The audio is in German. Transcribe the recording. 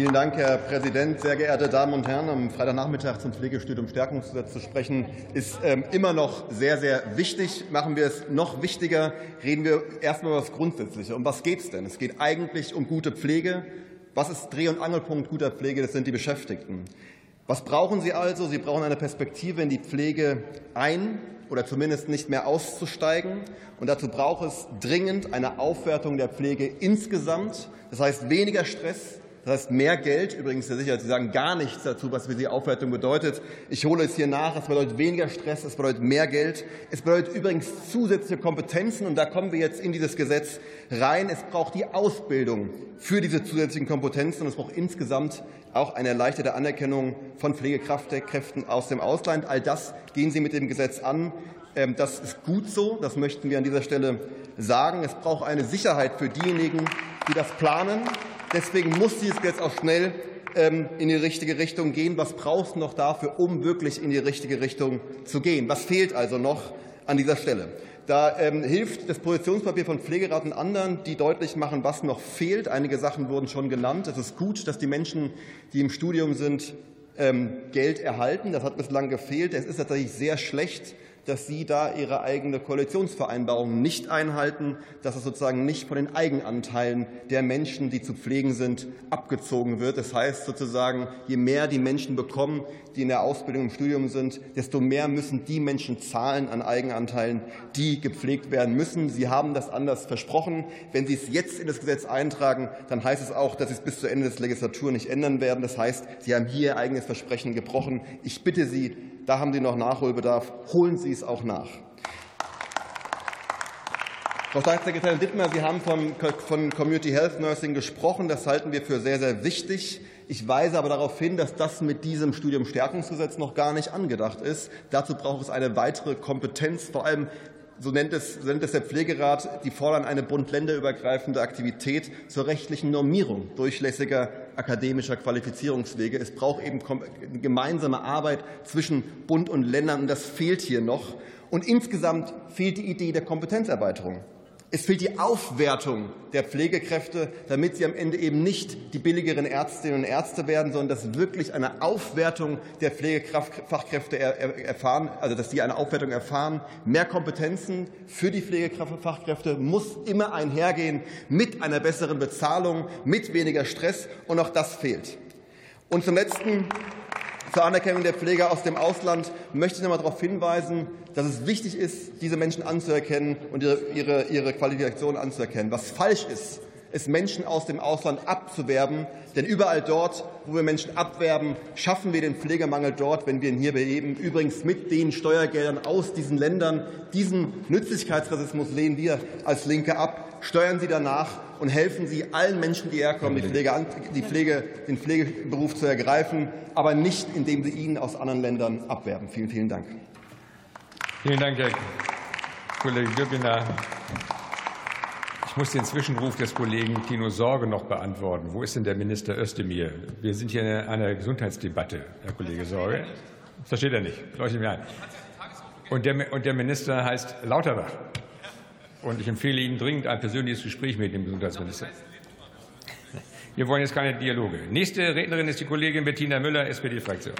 Vielen Dank, Herr Präsident. Sehr geehrte Damen und Herren, am Freitagnachmittag zum Pflegestudium Stärkungsgesetz zu sprechen, ist ähm, immer noch sehr, sehr wichtig. Machen wir es noch wichtiger. Reden wir erstmal über das Grundsätzliche. Um was geht es denn? Es geht eigentlich um gute Pflege. Was ist Dreh- und Angelpunkt guter Pflege? Das sind die Beschäftigten. Was brauchen Sie also? Sie brauchen eine Perspektive in die Pflege ein oder zumindest nicht mehr auszusteigen. Und dazu braucht es dringend eine Aufwertung der Pflege insgesamt. Das heißt weniger Stress, das heißt mehr Geld. Übrigens, Herr Sicher, Sie sagen gar nichts dazu, was für Sie Aufwertung bedeutet. Ich hole es hier nach. Es bedeutet weniger Stress, es bedeutet mehr Geld. Es bedeutet übrigens zusätzliche Kompetenzen. Und da kommen wir jetzt in dieses Gesetz rein. Es braucht die Ausbildung für diese zusätzlichen Kompetenzen. Und es braucht insgesamt auch eine erleichterte Anerkennung von Pflegekräften aus dem Ausland. All das gehen Sie mit dem Gesetz an. Ähm, das ist gut so. Das möchten wir an dieser Stelle sagen. Es braucht eine Sicherheit für diejenigen, die das planen. Deswegen muss dieses Gesetz auch schnell ähm, in die richtige Richtung gehen. Was brauchst du noch dafür, um wirklich in die richtige Richtung zu gehen? Was fehlt also noch an dieser Stelle? Da ähm, hilft das Positionspapier von Pflegerat und anderen, die deutlich machen, was noch fehlt. Einige Sachen wurden schon genannt. Es ist gut, dass die Menschen, die im Studium sind, ähm, Geld erhalten. Das hat bislang gefehlt. Es ist tatsächlich sehr schlecht, dass Sie da Ihre eigene Koalitionsvereinbarung nicht einhalten, dass es sozusagen nicht von den Eigenanteilen der Menschen, die zu pflegen sind, abgezogen wird. Das heißt sozusagen, je mehr die Menschen bekommen, die in der Ausbildung im Studium sind, desto mehr müssen die Menschen zahlen an Eigenanteilen, die gepflegt werden müssen. Sie haben das anders versprochen. Wenn Sie es jetzt in das Gesetz eintragen, dann heißt es auch, dass Sie es bis zu Ende des Legislatur nicht ändern werden. Das heißt, Sie haben hier Ihr eigenes Versprechen gebrochen. Ich bitte Sie, da haben Sie noch Nachholbedarf. Holen Sie es auch nach. Frau Staatssekretärin Dittmer, Sie haben von, von Community Health Nursing gesprochen. Das halten wir für sehr, sehr wichtig. Ich weise aber darauf hin, dass das mit diesem Studiumstärkungsgesetz noch gar nicht angedacht ist. Dazu braucht es eine weitere Kompetenz, vor allem so nennt es, so nennt es der Pflegerat, die fordern eine bund-länderübergreifende Aktivität zur rechtlichen Normierung durchlässiger akademischer Qualifizierungswege. Es braucht eben gemeinsame Arbeit zwischen Bund und Ländern, und das fehlt hier noch. Und insgesamt fehlt die Idee der Kompetenzerweiterung. Es fehlt die Aufwertung der Pflegekräfte, damit sie am Ende eben nicht die billigeren Ärztinnen und Ärzte werden, sondern dass wirklich eine Aufwertung der Pflegefachkräfte erfahren, also dass sie eine Aufwertung erfahren. Mehr Kompetenzen für die Pflegefachkräfte muss immer einhergehen mit einer besseren Bezahlung, mit weniger Stress, und auch das fehlt. Und zum Letzten zur Anerkennung der Pfleger aus dem Ausland möchte ich noch einmal darauf hinweisen, dass es wichtig ist, diese Menschen anzuerkennen und ihre, ihre, ihre Qualifikation anzuerkennen. Was falsch ist, ist Menschen aus dem Ausland abzuwerben. Denn überall dort, wo wir Menschen abwerben, schaffen wir den Pflegemangel dort, wenn wir ihn hier beheben. Übrigens mit den Steuergeldern aus diesen Ländern. Diesen Nützlichkeitsrassismus lehnen wir als Linke ab. Steuern Sie danach und helfen Sie allen Menschen, die herkommen, die Pflege, die Pflege, den Pflegeberuf zu ergreifen, aber nicht, indem Sie ihn aus anderen Ländern abwerben. Vielen, vielen Dank. Vielen Dank, Herr Kollege Güppiner. Ich muss den Zwischenruf des Kollegen Tino Sorge noch beantworten. Wo ist denn der Minister Özdemir? Wir sind hier in einer Gesundheitsdebatte, Herr Kollege Sorge. Das versteht er nicht. Leuchtet mir ein. Und der, und der Minister heißt Lauterbach. Und ich empfehle Ihnen dringend ein persönliches Gespräch mit dem Gesundheitsminister. Wir wollen jetzt keine Dialoge. Nächste Rednerin ist die Kollegin Bettina Müller, SPD-Fraktion.